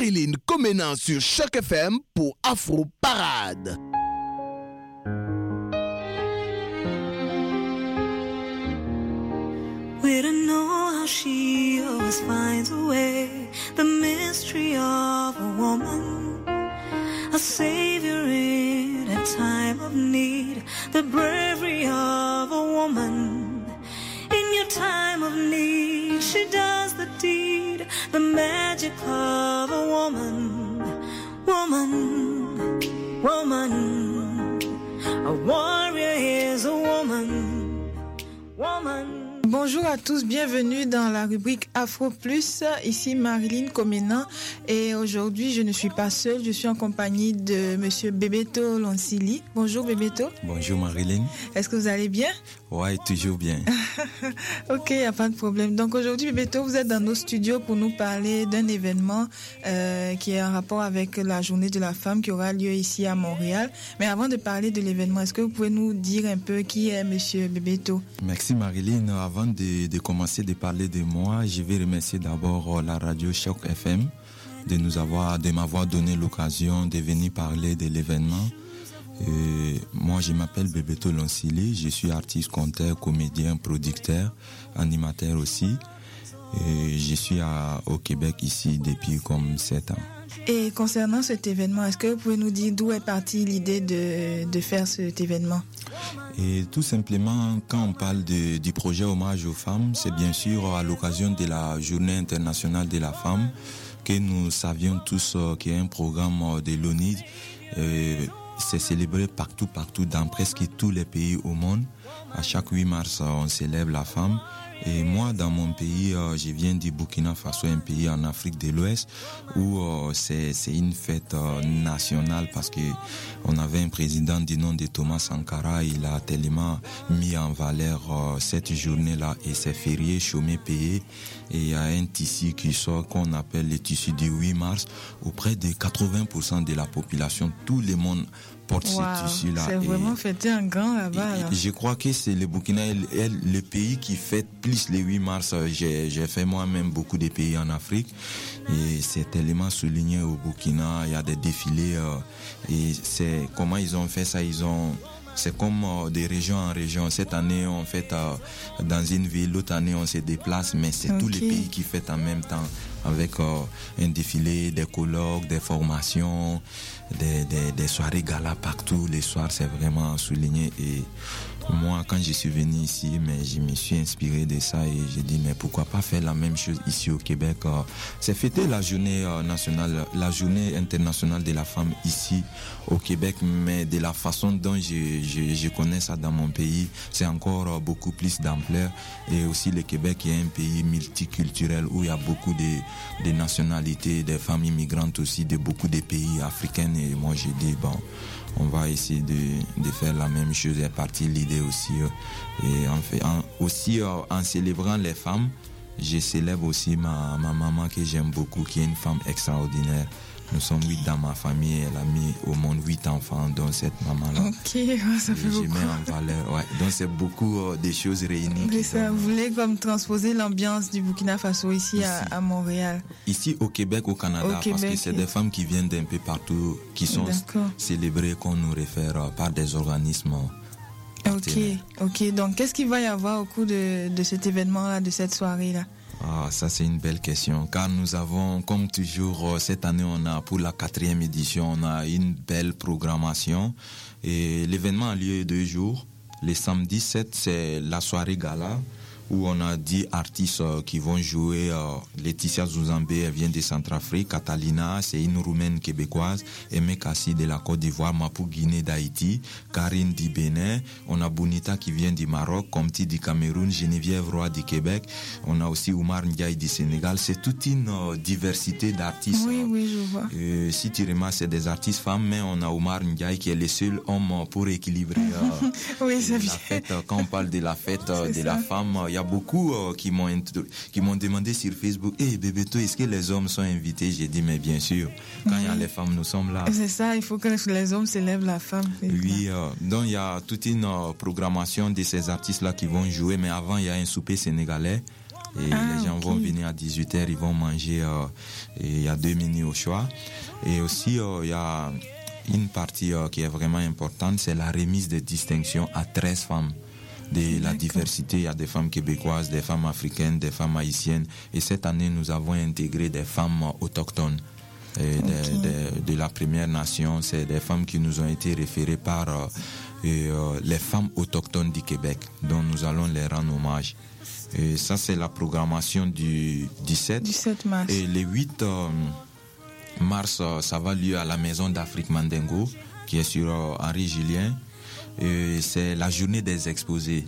Marilyn sur Choc FM pour Afro Parade. We don't know how she always finds a way. The mystery of a woman, a savior in a time of need. The bravery of a woman. a time of need, she does the deed, the magic of a woman, woman, woman. A warrior is a woman, woman. Bonjour à tous, bienvenue dans la rubrique Afro Plus. Ici Marilyn Comenan et aujourd'hui je ne suis pas seule, je suis en compagnie de Monsieur Bebeto Lonsili. Bonjour Bebeto. Bonjour Marilyn. Est-ce que vous allez bien? Ouais, toujours bien. Ok, y a pas de problème. Donc aujourd'hui Bebeto, vous êtes dans nos studios pour nous parler d'un événement euh, qui est en rapport avec la journée de la femme qui aura lieu ici à Montréal. Mais avant de parler de l'événement, est-ce que vous pouvez nous dire un peu qui est Monsieur Bebeto? Merci Marilyn. Avant de, de commencer de parler de moi, je vais remercier d'abord euh, la radio Choc FM de nous avoir, de m'avoir donné l'occasion de venir parler de l'événement. Moi, je m'appelle Bebeto Lonsili, je suis artiste, conteur, comédien, producteur, animateur aussi. Et je suis à- au Québec ici depuis comme 7 ans. Et concernant cet événement, est-ce que vous pouvez nous dire d'où est partie l'idée de, de faire cet événement? Et tout simplement, quand on parle de- du projet Hommage aux femmes, c'est bien sûr à l'occasion de la Journée internationale de la femme que nous savions tous euh, qu'il y a un programme euh, de l'ONU. Euh, c'est célébré partout, partout, dans presque tous les pays au monde. À chaque 8 mars, on célèbre la femme. Et moi, dans mon pays, euh, je viens du Burkina Faso, un pays en Afrique de l'Ouest, où euh, c'est une fête euh, nationale parce que on avait un président du nom de Thomas Sankara. Il a tellement mis en valeur cette journée-là et c'est férié, chômé, payé. Et il y a un tissu qui sort qu'on appelle le tissu du 8 mars. Auprès de 80% de la population, tout le monde porte Wow, ce tissu-là. C'est vraiment fêté un grand là-bas. là. je crois que c'est le Burkina, le pays qui fête plus le 8 mars. J'ai j'ai fait moi-même beaucoup de pays en Afrique et c'est tellement souligné au Burkina. Il y a des défilés euh, et c'est comment ils ont fait ça. Ils ont c'est comme euh, des régions en région. Cette année, on fait euh, dans une ville, l'autre année, on se déplace, mais c'est tous les pays qui fêtent en même temps avec euh, un défilé, des colloques, des formations, des, des, des soirées gala partout. Les soirs, c'est vraiment souligné. Et moi, quand je suis venu ici, mais je me suis inspiré de ça et j'ai dit, mais pourquoi pas faire la même chose ici au Québec euh, C'est fêter la journée euh, nationale, la journée internationale de la femme ici au Québec, mais de la façon dont je, je, connais ça dans mon pays, c'est encore euh, beaucoup plus d'ampleur. Et aussi, le Québec est un pays multiculturel où il y a beaucoup de, de nationalités, des femmes immigrantes aussi, de beaucoup de pays africains. Et moi, j'ai dit, bon, on va essayer de, faire la même chose et partir l'idée aussi. euh, Et en- aussi euh, en célébrant les femmes, je célèbre aussi ma, ma maman que j'aime beaucoup, qui est une femme extraordinaire. Nous sommes huit dans ma famille. Elle a mis au monde huit enfants, dont cette maman-là. Ok, ça fait beaucoup. en valeur. Ouais. Donc c'est beaucoup euh, des choses réunies. Mais ça, donnent- vous voulez comme transposer l'ambiance du Burkina Faso ici, à, à Montréal? Ici au Québec, au Canada, Au parce que c'est des femmes qui viennent d'un peu partout, qui sont célébrées, qu'on nous réfère euh, par des organismes. Ok, ok. Donc, qu'est-ce qu'il va y avoir au cours de, de cet événement-là, de cette soirée-là? Ah, ça c'est une belle question. Car nous avons, comme toujours, euh, cette année, on a pour la quatrième édition, on a une belle programmation. Et l'événement a lieu deux jours. Le samedi 7, c'est la soirée gala où on a 10 artistes euh, qui vont jouer. euh, Laetitia Zouzambé, elle vient de Centrafrique. Catalina, c'est une roumaine québécoise. Aimé Kassi de la Côte d'Ivoire. Mapou Guinée d'Haïti. Karine du Bénin. On a Bonita qui vient du Maroc. Comti du Cameroun. Geneviève Roy du Québec. On a aussi Oumar Ndiaye du Sénégal. C'est toute une euh, diversité d'artistes. Oui, oui, je vois. Euh, si tu remarques, c'est des artistes femmes, mais on a Omar Ndiaye qui est le seul homme pour équilibrer Oui, la fête. Quand on parle de la fête de la femme, il y a beaucoup euh, qui m'ont qui m'ont demandé sur Facebook, hey bébé, toi, est-ce que les hommes sont invités? J'ai dit, mais bien sûr. Quand il y a les femmes, nous sommes là. C'est ça, il faut que les hommes célèbrent la femme. Oui, euh, donc il y a toute une euh, programmation de ces artistes-là qui vont jouer, mais avant, il y a un souper sénégalais. Et Ah, les gens vont venir à 18h, ils vont manger, et il y a deux menus au choix. Et aussi, il y a une partie qui est vraiment importante, c'est la remise de distinction à 13 femmes. De la diversité, il y a des femmes québécoises, des femmes africaines, des femmes haïtiennes. Et cette année, nous avons intégré des femmes autochtones. Et de, de- de la Première Nation, c'est des femmes qui nous ont été référées par euh, et, euh, les femmes autochtones du Québec, dont nous allons les rendre hommage. Et ça, c'est la programmation du 17. 17 mars. Et le 8 euh, mars, ça va lieu à la Maison d'Afrique Mandingo, qui est sur Henri Julien. C'est la journée des exposés.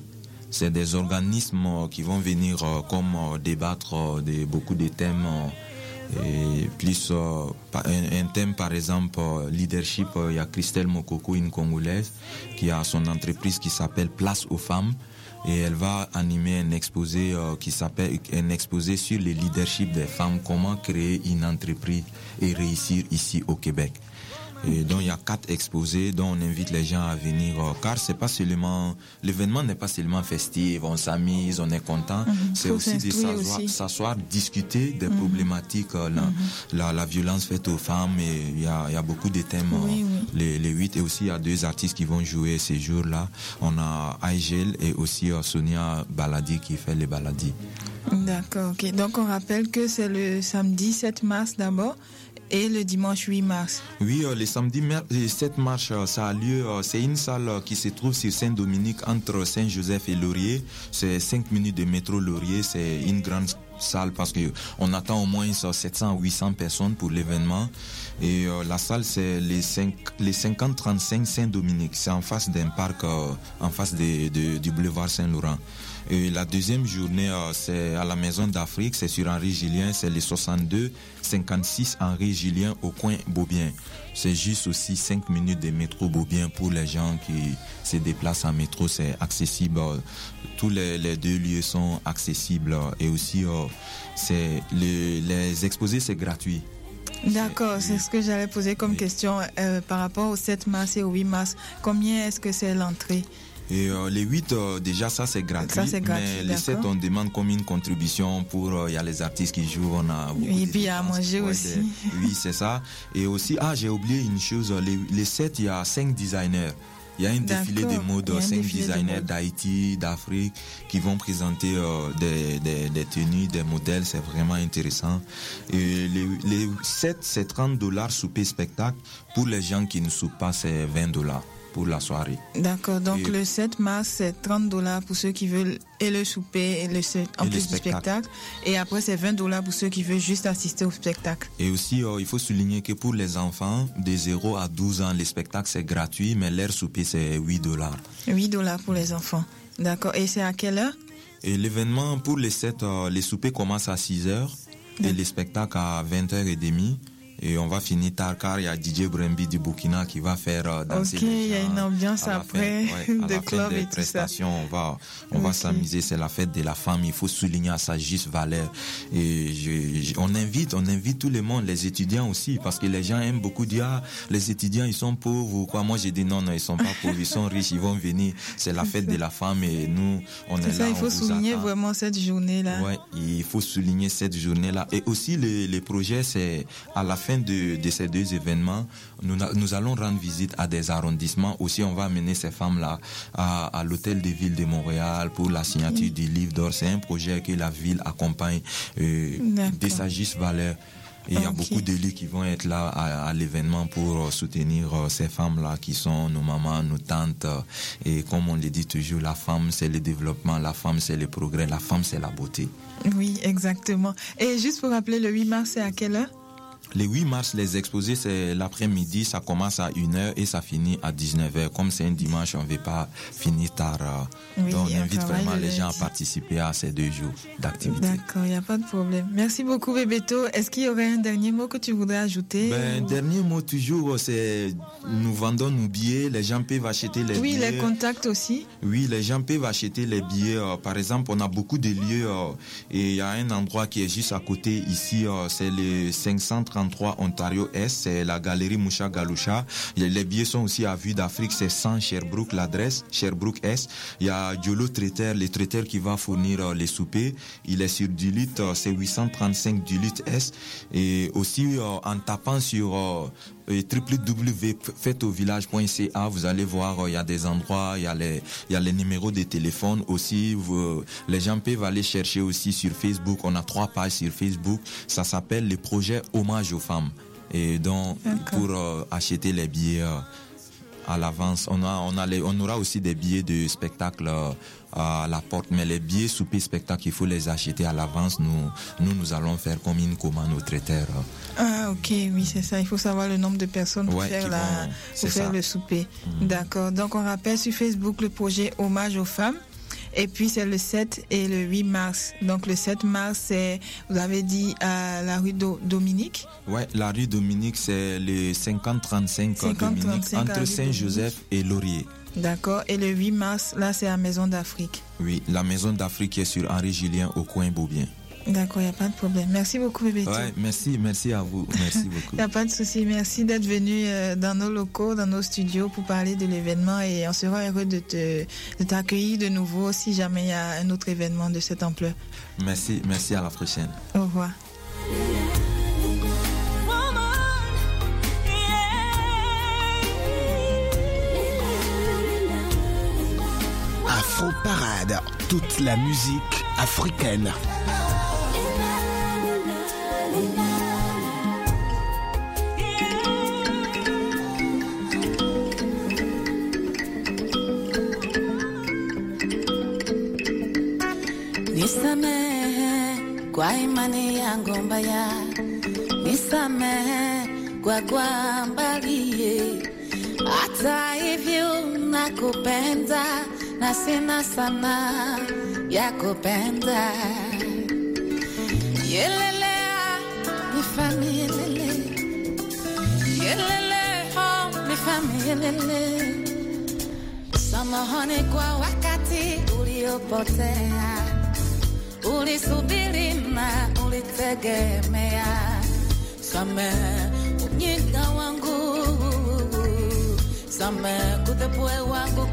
c'est des organismes euh, qui vont venir euh, comme euh, débattre de beaucoup de thèmes. plus un, thème par exemple leadership, il y a Christelle Mokoko, une Congolaise, qui a son entreprise qui s'appelle Place aux femmes et elle va animer un exposé qui s'appelle un exposé sur le leadership des femmes, comment créer une entreprise et réussir ici au Québec. Et donc il y a quatre exposés dont on invite les gens à venir euh, car c'est pas seulement l'événement n'est pas seulement festif, on s'amuse, on est content, Mhm. c'est aussi de s'asseoir, discuter des Mhm. problématiques, euh, la, la, la violence faite aux femmes et il y a, y a beaucoup de thèmes. euh, Oui, oui. Les, les huit et aussi il y a deux artistes qui vont jouer ces jours-là. On a Aigel et aussi Sonia Baladi qui fait les baladis. D'accord, ok. Donc on rappelle que c'est le samedi 7 mars d'abord et le dimanche 8 mars. Oui, euh, le samedi mer- le 7 mars, euh, ça a lieu. euh, c'est une salle euh, qui se trouve sur Saint-Dominique entre Saint-Joseph et Laurier. C'est 5 minutes de métro Laurier. C'est une grande salle parce que on attend au moins euh, 700 à 800 personnes pour l'événement. Et euh, la salle, c'est les, 5, les 50-35 Saint-Dominique. C'est en face d'un parc, euh, en face du boulevard Saint-Laurent. Et la deuxième journée, euh, c'est à la Maison d'Afrique, c'est sur Henri Julien, c'est les 62 56 Henri Julien au coin Beaubien. C'est juste aussi 5 minutes de métro Beaubien pour les gens qui se déplacent en métro, c'est accessible. Tous les, les deux lieux sont accessibles et aussi euh, c'est les, les exposés c'est gratuit. D'accord, c'est ce que j'allais poser comme question euh, par rapport au 7 mars et au 8 mars. Combien est-ce que c'est l'entrée? Et euh, les 8, euh, déjà, ça c'est gratuit. Ça, c'est gratuit, Mais les 7, d'accord. on demande comme une contribution pour. euh, Il y a les artistes qui jouent, on a. beaucoup Et puis à manger Ouais, aussi. Oui, c'est ça. Et aussi, ah, j'ai oublié une chose. Les, les 7, il y a 5 designers. Il y a un défilé de mode, il y a un 5 défilé de designers d'Haïti, d'Afrique, qui vont présenter euh, des, des, des tenues, des modèles. C'est vraiment intéressant. Et les, les 7, c'est 30 dollars souper spectacle. Pour les gens qui ne soupent pas, c'est 20 dollars pour la soirée. D'accord, donc Et- le 7 mars, c'est 30 dollars pour ceux qui veulent et le souper et le en Et plus du spectacle. Et après, c'est 20 dollars pour ceux qui veulent juste assister au spectacle. Et aussi, euh, il faut souligner que pour les enfants de 0 à 12 ans, les spectacles c'est gratuit, mais l'air souper c'est 8 dollars. 8 dollars pour les enfants. D'accord, et c'est à quelle heure? Et l'événement pour les 7, les soupers commencent à 6 heures et les spectacles à 20h30. Et on va finir tard car il y a DJ Brembi du Burkina qui va faire euh, danser Ok, il y a une ambiance après fin, ouais, à de club et tout ça. prestations, on va, on va s'amuser. C'est la fête de la femme. Il faut souligner à sa juste valeur. Et je- je- on invite, on invite tout le monde, les étudiants aussi, parce que les gens aiment beaucoup dire ah, les étudiants ils sont pauvres ou quoi. Moi j'ai dit non, non, ils sont pas pauvres, ils sont riches, ils vont venir. C'est la fête de la femme et nous, on est, C'est là. ça, il faut souligner attend. vraiment cette journée-là. Ouais, il faut souligner cette journée-là. Et aussi, les, les projets, c'est à la fin de, de ces deux événements, nous, allons rendre visite à des arrondissements. Aussi, on va amener ces femmes-là à, à l'hôtel de ville de Montréal pour la signature du livre d'or. C'est un projet que la ville accompagne euh, D'accord. de sa juste valeur. Et il y a beaucoup d'élus qui vont être là à, à l'événement pour euh, soutenir euh, ces femmes-là qui sont nos mamans, nos tantes. Et comme on le dit toujours, la femme, c'est le développement, la femme, c'est le progrès, la femme, c'est la beauté. Oui, exactement. Et juste pour rappeler, le 8 mars, c'est à quelle heure? Le 8 mars, les exposés, c'est l'après-midi, ça commence à 1h et ça finit à 19h. Comme c'est un dimanche, on ne veut pas finir tard. Oui, donc on invite vraiment le les gens à participer à ces deux jours d'activité. D'accord, il n'y a pas de problème. Merci beaucoup, Bébéto. Est-ce qu'il y aurait un dernier mot que tu voudrais ajouter Ben, ou- dernier mot toujours, c'est nous vendons nos billets, les gens peuvent acheter les Oui, billets. les contacts aussi. Oui, les gens peuvent acheter les billets. euh, par exemple, on a beaucoup de lieux euh, et il y a un endroit qui est juste à côté ici, c'est le 533 Ontario Est, c'est la galerie Moucha Galoucha. Les, billets sont aussi à vue d'Afrique, c'est 100 Sherbrooke l'adresse, Sherbrooke Est. Il y a Diolo Traiteur, le traiteur qui va fournir euh, les soupers. Il est sur Duluth, euh, c'est 835 Duluth Est. Et aussi euh, en tapant sur euh, et www.faiteauvillage.ca, vous allez voir, euh, il y a des endroits, il y a les, il y a les numéros de téléphone aussi. vous- les gens peuvent aller chercher aussi sur Facebook. On a trois pages sur Facebook. Ça s'appelle le projet Hommage aux femmes. Et donc, pour euh, acheter les billets euh, à l'avance, on, a, on, a les- on aura aussi des billets de spectacle euh, à la porte. Mais les billets souper spectacle, il faut les acheter à l'avance. Nous, nous, nous allons faire comme une commande au traiteur. Ah, ok, oui, c'est ça. Il faut savoir le nombre de personnes pour Ouais, faire, qui la, vont- pour c'est faire ça. le souper. D'accord. Donc, on rappelle sur Facebook le projet Hommage aux femmes. Et puis c'est le 7 et le 8 mars. Donc le 7 mars, c'est, vous avez dit, à la rue Do- Dominique. Ouais, la rue Dominique, c'est le 50-35 50-35 Dominique, entre Saint-Joseph et Laurier. D'accord. Et le 8 mars, là, c'est à Maison d'Afrique. Oui, la maison d'Afrique est sur Henri Julien au coin Beaubien. D'accord, il n'y a pas de problème. Merci beaucoup, bébé. Ouais, merci, merci à vous. Merci beaucoup. Il n'y a pas de souci. Merci d'être venu euh, dans nos locaux, dans nos studios pour parler de l'événement et on sera heureux de te de t'accueillir de nouveau si jamais il y a un autre événement de cette ampleur. Merci, merci à la prochaine. Au revoir. Afro Parade, toute la musique africaine. Nisamehe kwa imani yangu mbaya, nisamehe kwa kwambalie. Hata hivyo nakupenda na sina sana ya kupenda. Yelelea nifami yelele, yelele oh nifami yelele. Samahani kwa wakati uliopotea ulisubiri na ulitegemea. Samehe ujinga wangu, samehe kutepue wangu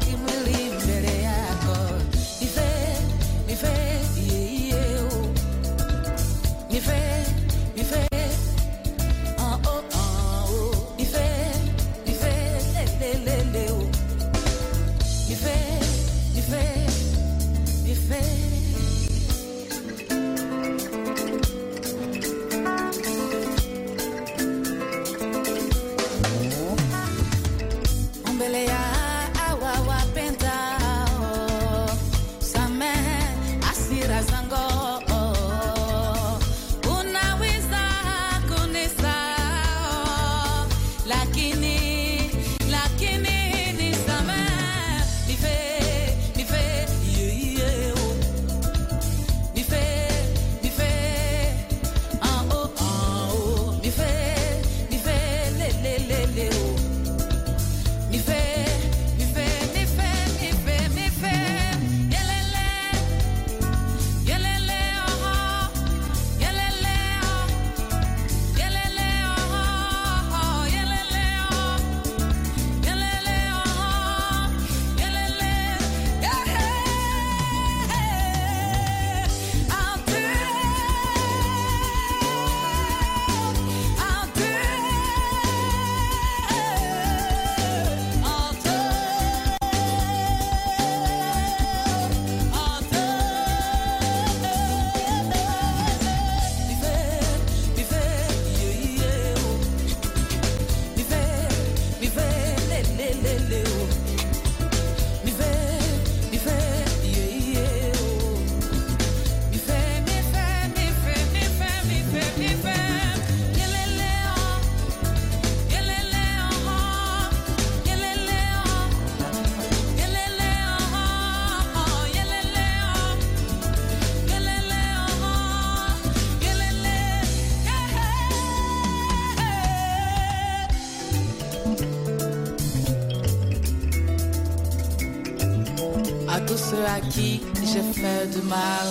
mal,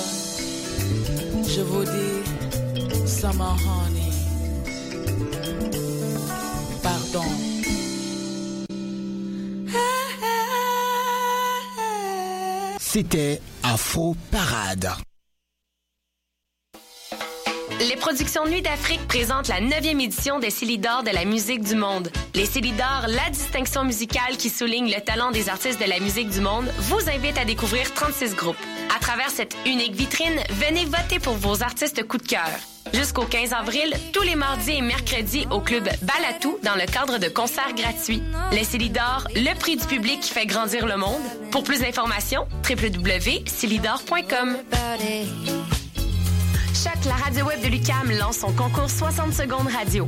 je vous dis, Summer Honey, pardon. C'était Afro Parade. Les productions Nuit d'Afrique présentent la 9e édition des Célidors de la musique du monde. Les Célidors, la distinction musicale qui souligne le talent des artistes de la musique du monde, vous invite à découvrir 36 groupes. Travers cette unique vitrine, venez voter pour vos artistes coup de cœur. Jusqu'au 15 avril, tous les mardis et mercredis au club Balatou dans le cadre de concerts gratuits. Les Célidors, le prix du public qui fait grandir le monde. Pour plus d'informations, www.célidor.com. Choc, la radio web de Lucam lance son concours 60 secondes radio.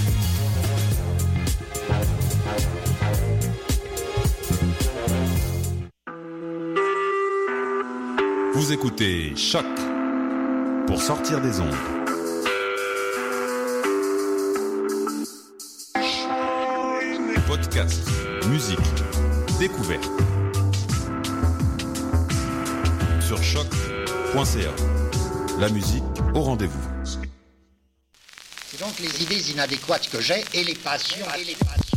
Vous écoutez Choc pour sortir des ondes. Podcast, musique, découverte. Sur choc.ca. La musique au rendez-vous. C'est donc les idées inadéquates que j'ai et les passions et les passions.